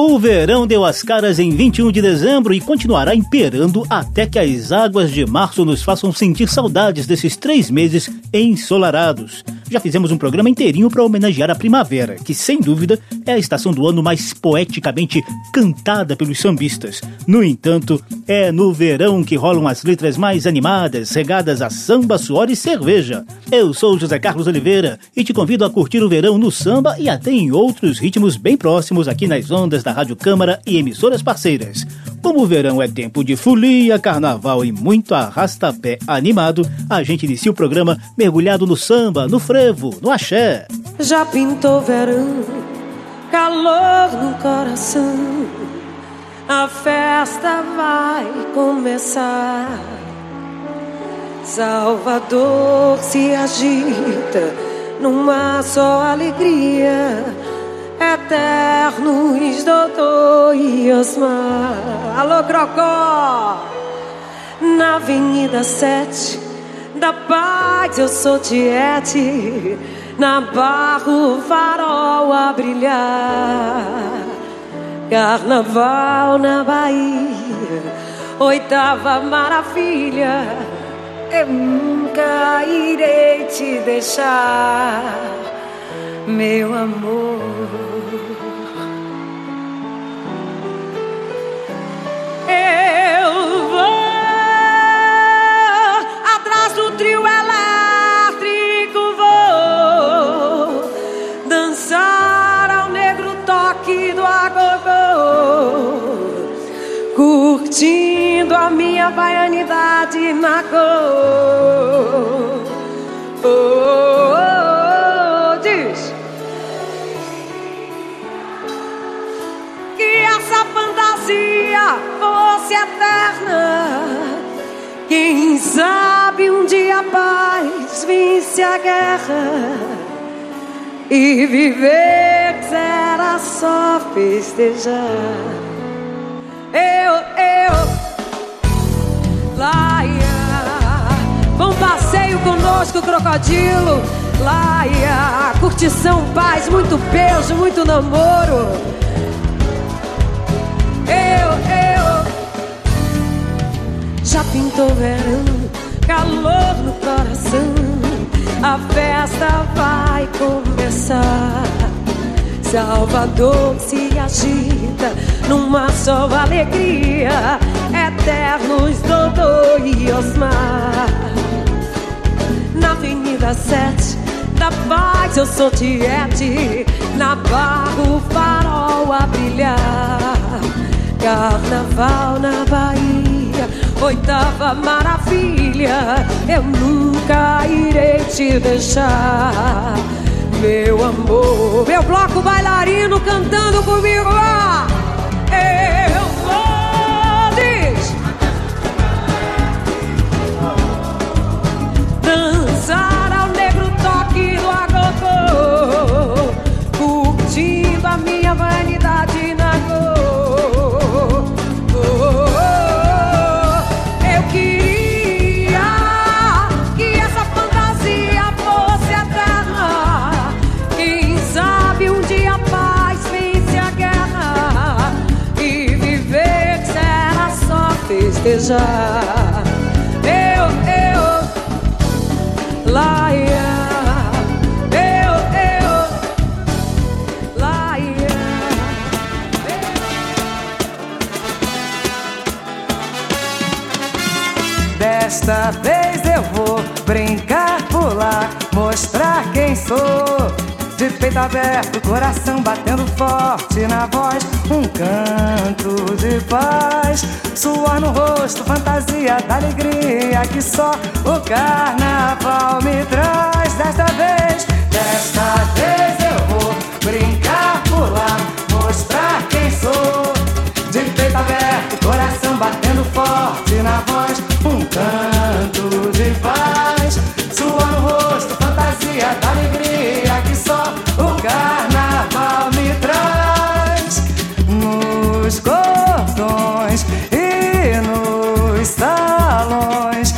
O verão deu as caras em 21 de dezembro e continuará imperando até que as águas de março nos façam sentir saudades desses três meses ensolarados já fizemos um programa inteirinho para homenagear a primavera, que sem dúvida é a estação do ano mais poeticamente cantada pelos sambistas. No entanto, é no verão que rolam as letras mais animadas, regadas a samba, suor e cerveja. Eu sou José Carlos Oliveira e te convido a curtir o verão no samba e até em outros ritmos bem próximos aqui nas ondas da Rádio Câmara e emissoras parceiras. Como o verão é tempo de folia, carnaval e muito arrastapé animado, a gente inicia o programa mergulhado no samba, no frevo, no axé. Já pintou verão, calor no coração, a festa vai começar. Salvador se agita numa só alegria eternos doutor e Osmar. Alô, Crocó! Na Avenida 7 da Paz eu sou Tiete. Na Barro Farol a brilhar. Carnaval na Bahia, oitava maravilha. Eu nunca irei te deixar, meu amor. Eu vou atrás do trio elétrico, vou dançar ao negro toque do agogô, curtindo a minha baianidade na cor. Oh, fantasia fosse eterna. Quem sabe um dia a paz vence a guerra e viver será só festejar. Eu, eu, laia, bom passeio conosco, crocodilo. Laia, curtição, paz, muito beijo, muito namoro. Eu, já pintou verão, calor no coração. A festa vai começar. Salvador se agita numa só alegria. Eternos Dodô e Osmar. Na Avenida 7 da Paz eu sou Tiete. Na Barra o farol a brilhar. Carnaval na Bahia oitava maravilha, eu nunca irei te deixar, meu amor. Meu bloco bailarino cantando comigo, Eu, eu, laia. Eu, eu, laia. Desta vez eu vou brincar, pular, mostrar quem sou. De peito aberto, coração batendo forte na voz, um canto de paz. Suor no rosto, fantasia da alegria que só o carnaval me traz. Desta vez, desta vez eu vou brincar, pular, mostrar quem sou. De peito aberto, coração batendo forte na voz, um canto de paz dia da alegria que só o carnaval me traz. Nos cordões e nos salões.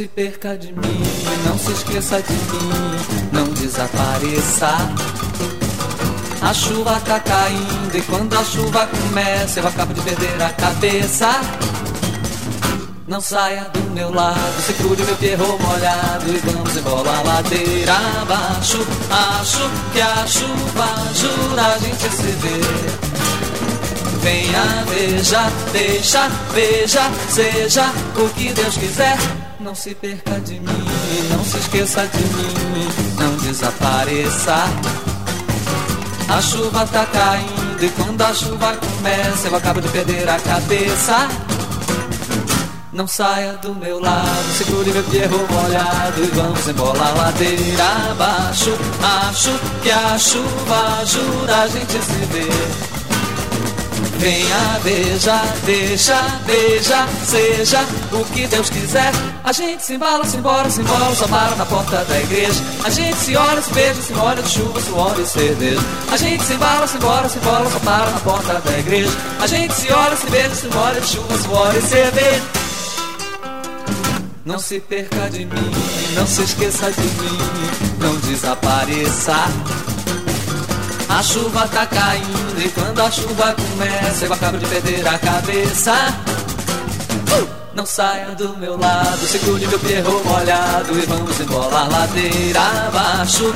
Se perca de mim, não se esqueça de mim, não desapareça. A chuva tá caindo e quando a chuva começa eu acabo de perder a cabeça. Não saia do meu lado, segure meu perro molhado e vamos embora a ladeira abaixo. Acho que a chuva ajuda a gente se ver. Venha, veja, deixa, veja, seja o que Deus quiser. Não se perca de mim, não se esqueça de mim, não desapareça. A chuva tá caindo e quando a chuva começa eu acabo de perder a cabeça. Não saia do meu lado, segure meu perro molhado e vamos embora a ladeira abaixo. Acho que a chuva ajuda a gente a se ver. Venha, veja, deixa, beija, seja o que Deus quiser. A gente se embala, se embora, se embora, só para na porta da igreja. A gente se olha, se beija, se molha de chuva, suor e cerveja. A gente se embala, se embora, se embora, só para na porta da igreja. A gente se olha, se beija, se molha de chuva, suor e cerveja. Não se perca de mim, não se esqueça de mim, não desapareça. A chuva tá caindo e quando a chuva começa eu acabo de perder a cabeça. Uh! Não saia do meu lado, segure meu perro molhado e vamos embora ladeira abaixo.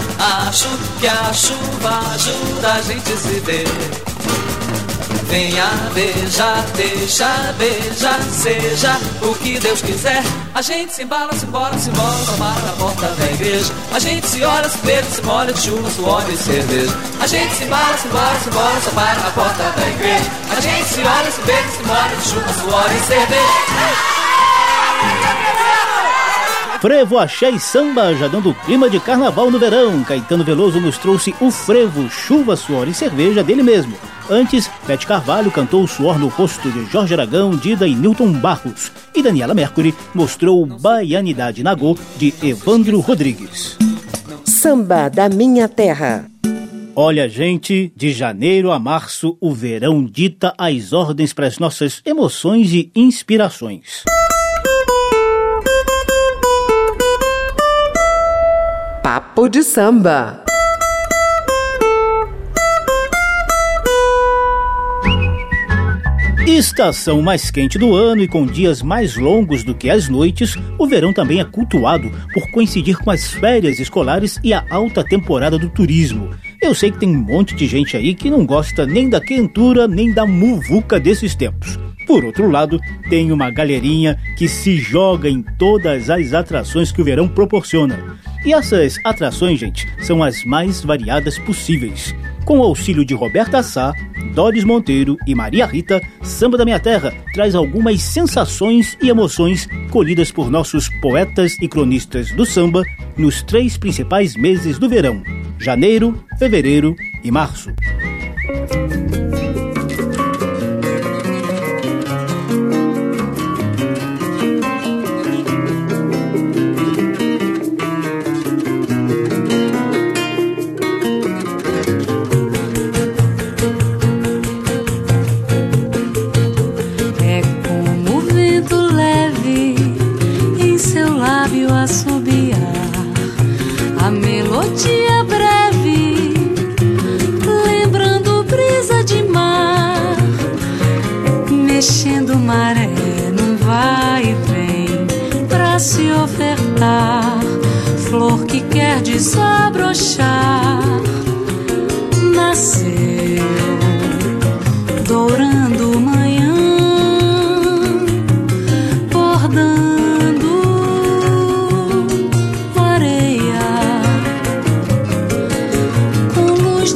Acho que a chuva ajuda a gente a se ver. Venha, veja, deixa, beija, seja o que Deus quiser. A gente se embala, se embora, se embora, tomar na porta da igreja. A gente se olha, se beija, se molha de chuva, suor e cerveja. A gente se embala, se embora, se embora, só para na porta da igreja. A gente se olha, se beija, se molha de chuva, suor e cerveja. Frevo, axé e samba, já dando clima de carnaval no verão. Caetano Veloso nos trouxe o frevo, chuva, suor e cerveja dele mesmo. Antes, Bete Carvalho cantou o suor no rosto de Jorge Aragão, Dida e Newton Barros. E Daniela Mercury mostrou Baianidade Nagô, de Evandro Rodrigues. Samba da Minha Terra. Olha, gente, de janeiro a março, o verão dita as ordens para as nossas emoções e inspirações. Papo de samba. Estação mais quente do ano e com dias mais longos do que as noites, o verão também é cultuado por coincidir com as férias escolares e a alta temporada do turismo. Eu sei que tem um monte de gente aí que não gosta nem da quentura nem da muvuca desses tempos. Por outro lado, tem uma galerinha que se joga em todas as atrações que o verão proporciona. E essas atrações, gente, são as mais variadas possíveis. Com o auxílio de Roberta Sá, Doris Monteiro e Maria Rita, Samba da Minha Terra traz algumas sensações e emoções colhidas por nossos poetas e cronistas do samba nos três principais meses do verão: janeiro, fevereiro e março.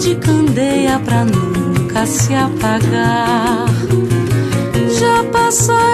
De candeia pra nunca se apagar. Já passaram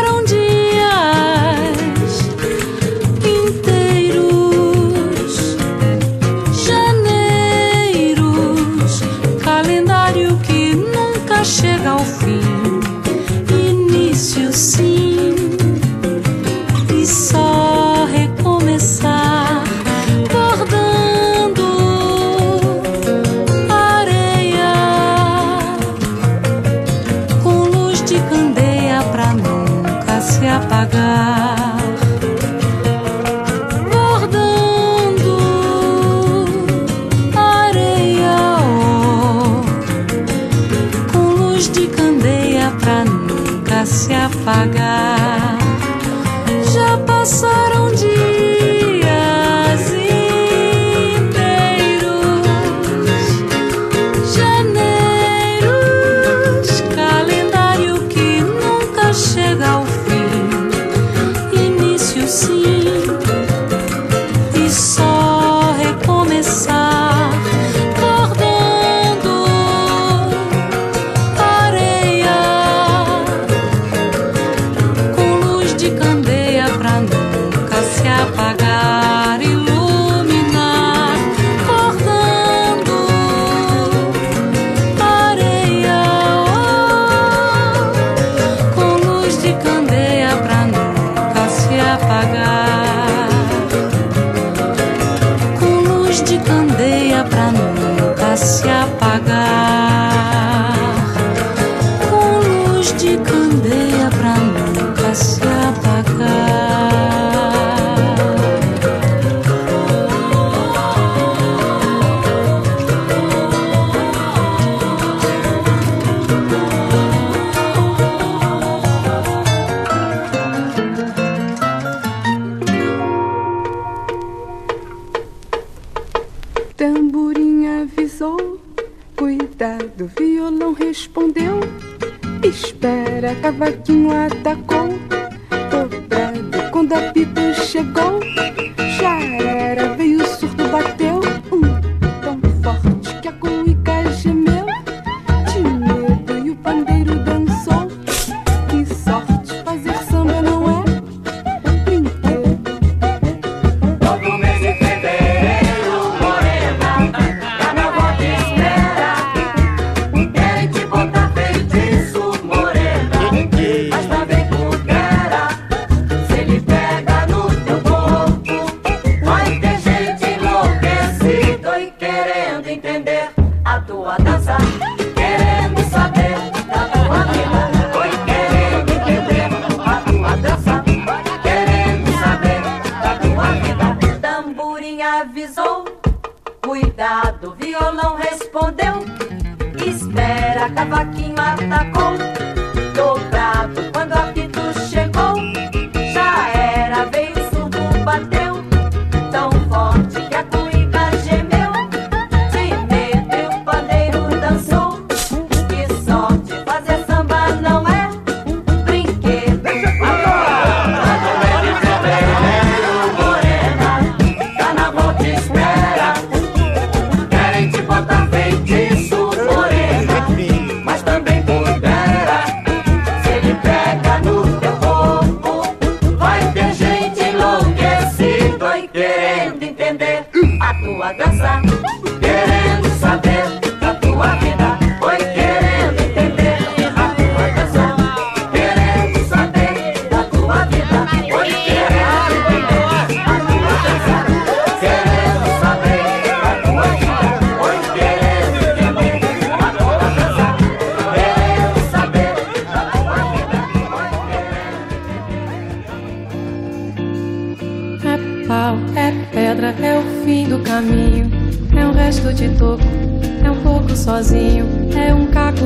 luz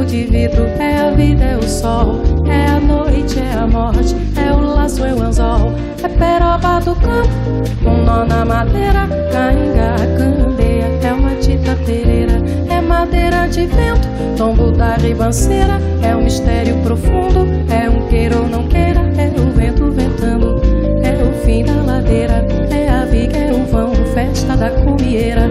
de vidro, é a vida, é o sol. É a noite, é a morte, é o laço, é o anzol. É peroba do campo, um nó na madeira. Cainga, candeia, é uma tita pereira. É madeira de vento, tombo da ribanceira. É um mistério profundo, é um queira ou não queira. É o vento ventando, é o fim da ladeira. É a viga, é o vão, festa da cumieira.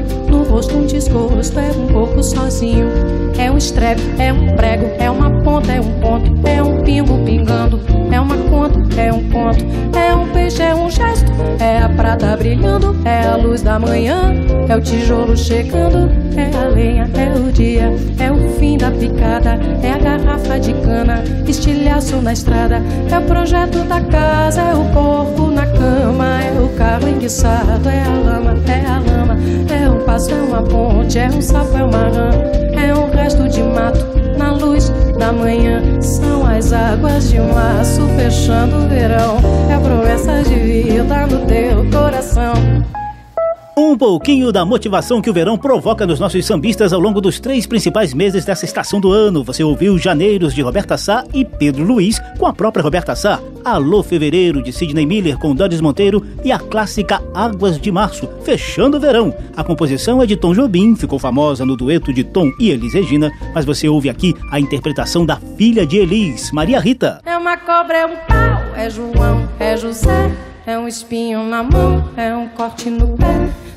No rosto um desgosto, é um pouco sozinho. É um estrepe, é um prego, é uma ponta, é um ponto, é um pingo pingando, é uma conta, é um conto, é um peixe, é um gesto, é a prata brilhando, é a luz da manhã, é o tijolo chegando, é a lenha, é o dia, é o fim da picada, é a garrafa de cana, estilhaço na estrada, é o projeto da casa, é o corpo na cama, é o carro enguiçado, é a lama, é a lama, é passo, é uma ponte, é um sapo, é uma rã, é um resto de mato na luz da manhã. São as águas de março fechando o verão, é promessa de vida no teu coração. Um pouquinho da motivação que o verão provoca nos nossos sambistas ao longo dos três principais meses dessa estação do ano. Você ouviu Janeiros de Roberta Sá e Pedro Luiz com a própria Roberta Sá. Alô Fevereiro de Sidney Miller com Doris Monteiro e a clássica Águas de Março, fechando o verão. A composição é de Tom Jobim, ficou famosa no dueto de Tom e Elis Regina, mas você ouve aqui a interpretação da filha de Elis, Maria Rita. É uma cobra, é um pau, é João, é José. É um espinho na mão, é um corte no pé.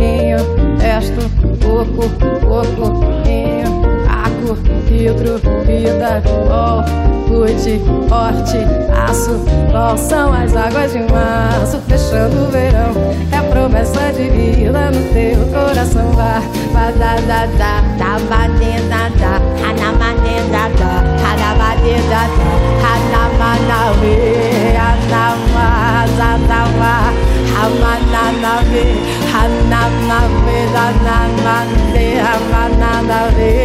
inho, resto, coco, coco, inho, aco, vidro, vida, ol, gude, horte, aço, qual são as águas de março fechando o verão? É a promessa de vida no teu coração, vá, vá, da, ba, de, da, da, hanamane, da, da, hanamane, da, da, hanamanawe, hanama, da, da, wa, hamananawe, hanamawe, da, na, na, de, hamananawe.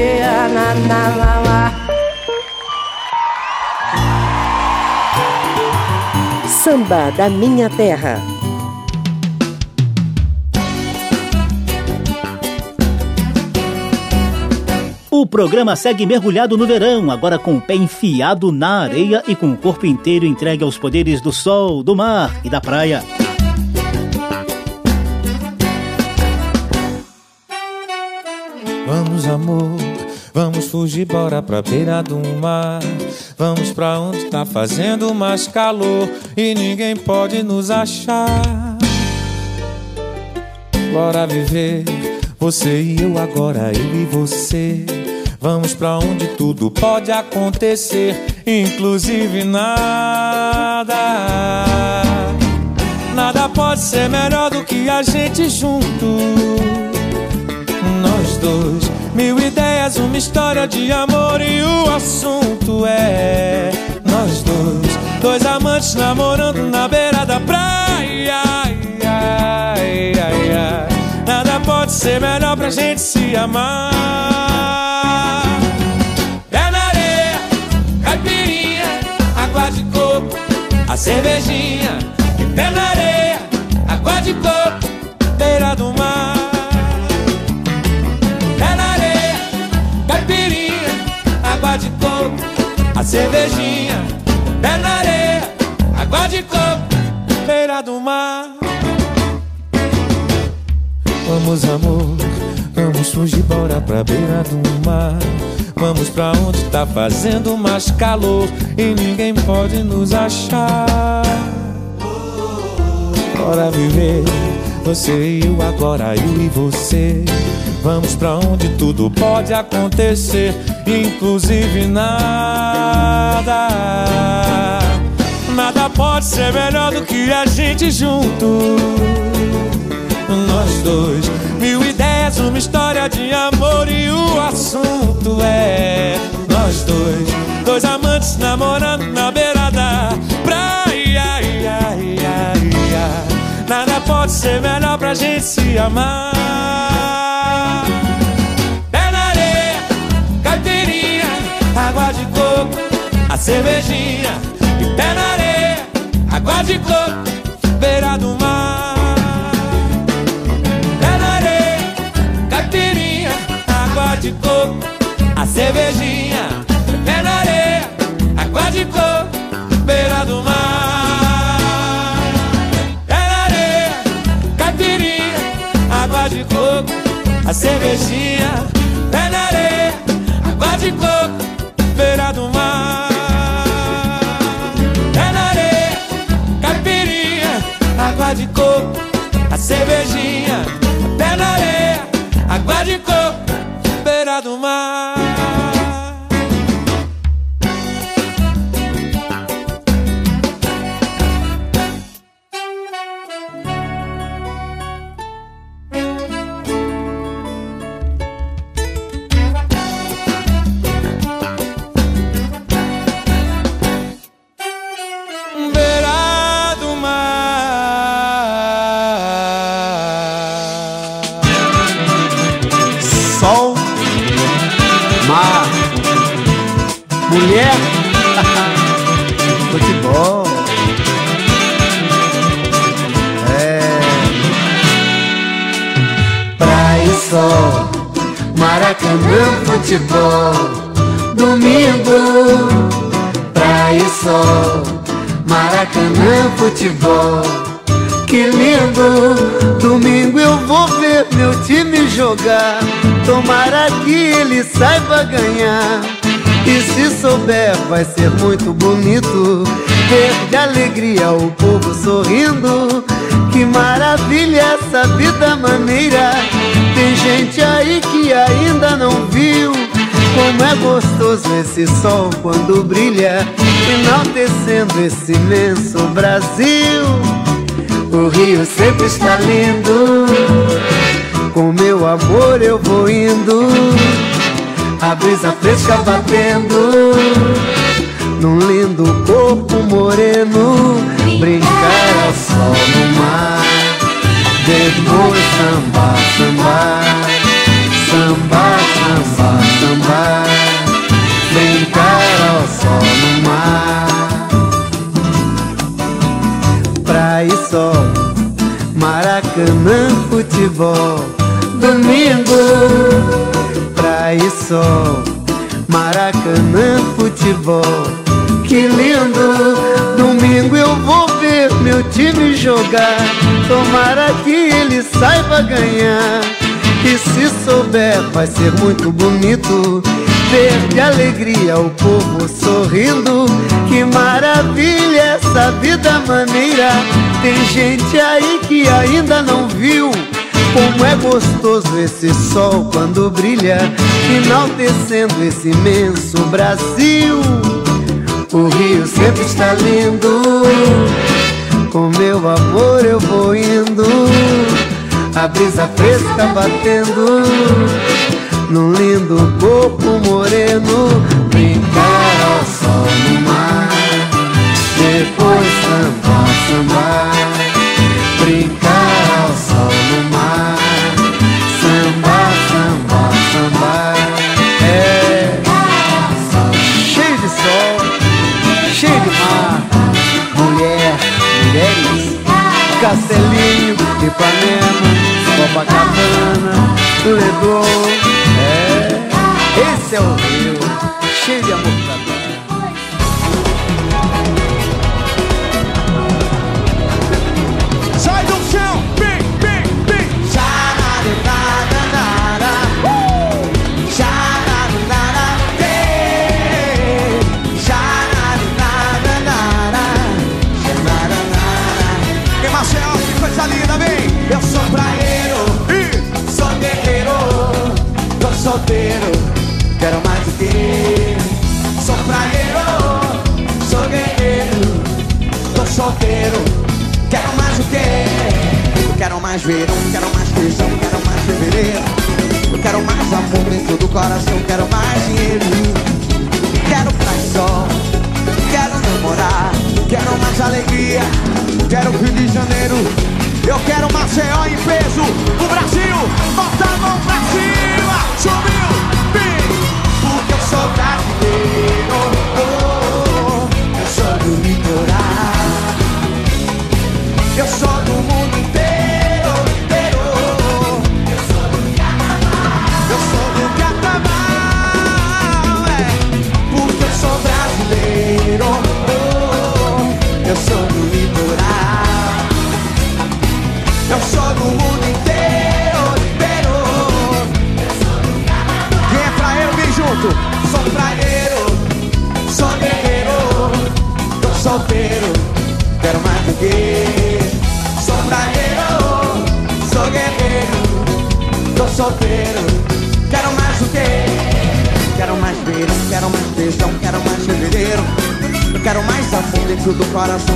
Samba da Minha Terra. O programa segue mergulhado no verão, agora com o pé enfiado na areia e com o corpo inteiro entregue aos poderes do sol, do mar e da praia. Vamos, amor, vamos fugir, bora pra beira do mar. Vamos pra onde tá fazendo mais calor e ninguém pode nos achar. Bora viver, você e eu agora, eu e você. Vamos pra onde tudo pode acontecer, inclusive nada. Nada pode ser melhor do que a gente junto nós dois. Mil ideias, uma história de amor e o assunto é nós dois. Dois amantes namorando na beira da praia. Ai, ai, ai, ai. Nada pode ser melhor pra gente se amar. A cervejinha. Pé na areia, água de coco, beira do mar. Pé na areia, caipirinha, água de coco, a cervejinha. Pé na areia, água de coco, beira do mar. Vamos, amor, vamos fugir, bora pra beira do mar. Vamos pra onde tá fazendo mais calor e ninguém pode nos achar. Bora viver, você e eu agora, eu e você. Vamos pra onde tudo pode acontecer, inclusive nada. Nada pode ser melhor do que a gente junto. Nós dois, mil ideias, uma história de amor e o assunto é nós dois, dois amantes namorando na beira da praia. Ai, ai, ai, ai. Nada pode ser melhor pra gente se amar. Pé na areia, caipirinha, água de coco, a cervejinha. E pé na areia, água de coco, beira do mar. De coco, cervejinha. Pé na areia, água de coco, beira do mar. Pé na areia, caipirinha, água de coco, a cervejinha. Pé na areia, água de coco, beira do mar. Pé na areia, caipirinha, água de coco, a cervejinha. Pé na areia, água de coco, do mar. Domingo eu vou ver meu time jogar. Tomara que ele saiba ganhar. E se souber, vai ser muito bonito ver de alegria o povo sorrindo. Que maravilha essa vida maneira. Tem gente aí que ainda não viu como é gostoso esse sol quando brilha, enaltecendo esse imenso Brasil. O rio sempre está lindo, com meu amor eu vou indo. A brisa fresca batendo. Num lindo corpo moreno, brincar ao sol no mar, depois samba, samba, samba, samba, samba, brincar ao sol no mar, Maracanã, futebol, domingo, praia e sol, Maracanã, futebol, que lindo. Domingo eu vou ver meu time jogar. Tomara que ele saiba ganhar. E se souber, vai ser muito bonito. Ver de alegria o povo sorrindo. Que maravilha essa vida maneira. Tem gente aí que ainda não viu. Como é gostoso esse sol quando brilha, enaltecendo esse imenso Brasil. O rio sempre está lindo, com meu amor eu vou indo. A brisa fresca batendo, num lindo corpo moreno. Brincar ao sol no mar, depois samba, samba. Brincar ao sol no mar, samba, samba, samba. É cheio de sol, cheio de mar, mulher, mulheres, Castelinho, Ipanema, Copacabana, Leblon. É, esse é o Rio, cheio de amor pra dar. Sai do chão, bim, bim, bim. Xanarunarara. Uh! Xanarunara. Ei. Xanarunarara. Xanarunara. E Marcel, que coisa linda, vem. Eu sou praieiro e sou guerreiro. Tô solteiro, Quero mais o quê? Eu quero mais verão, quero mais feijão, quero mais fevereiro. Eu quero mais amor dentro do coração, quero mais dinheiro. Quero e sol, quero namorar, quero mais alegria, quero Rio de Janeiro. Eu quero Maceió em peso, o Brasil, bota a mão pra cima, subiu, bim, porque eu sou brasileiro, oh, eu sou do litoral. Eu sou do mundo dentro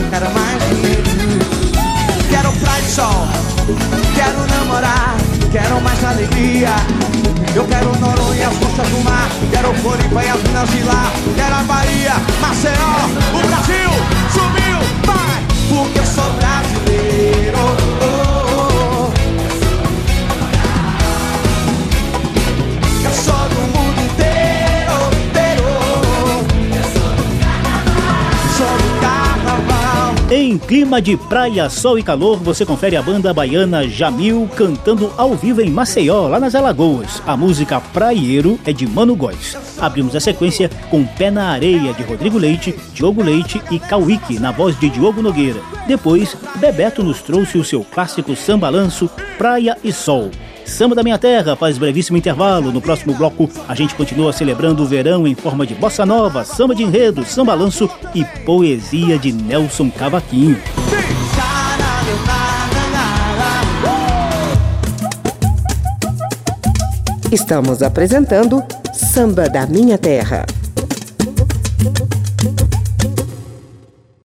clima de praia, sol e calor, você confere a banda baiana Jamil cantando ao vivo em Maceió, lá nas Alagoas. A música Praieiro é de Mano Góes. Abrimos a sequência com Pé na Areia, de Rodrigo Leite, Diogo Leite e Cauíque, na voz de Diogo Nogueira. Depois, Bebeto nos trouxe o seu clássico sambalanço Praia e Sol. Samba da Minha Terra faz brevíssimo intervalo. No próximo bloco, a gente continua celebrando o verão em forma de bossa nova, samba de enredo, samba lanço e poesia de Nelson Cavaquinho. Estamos apresentando Samba da Minha Terra.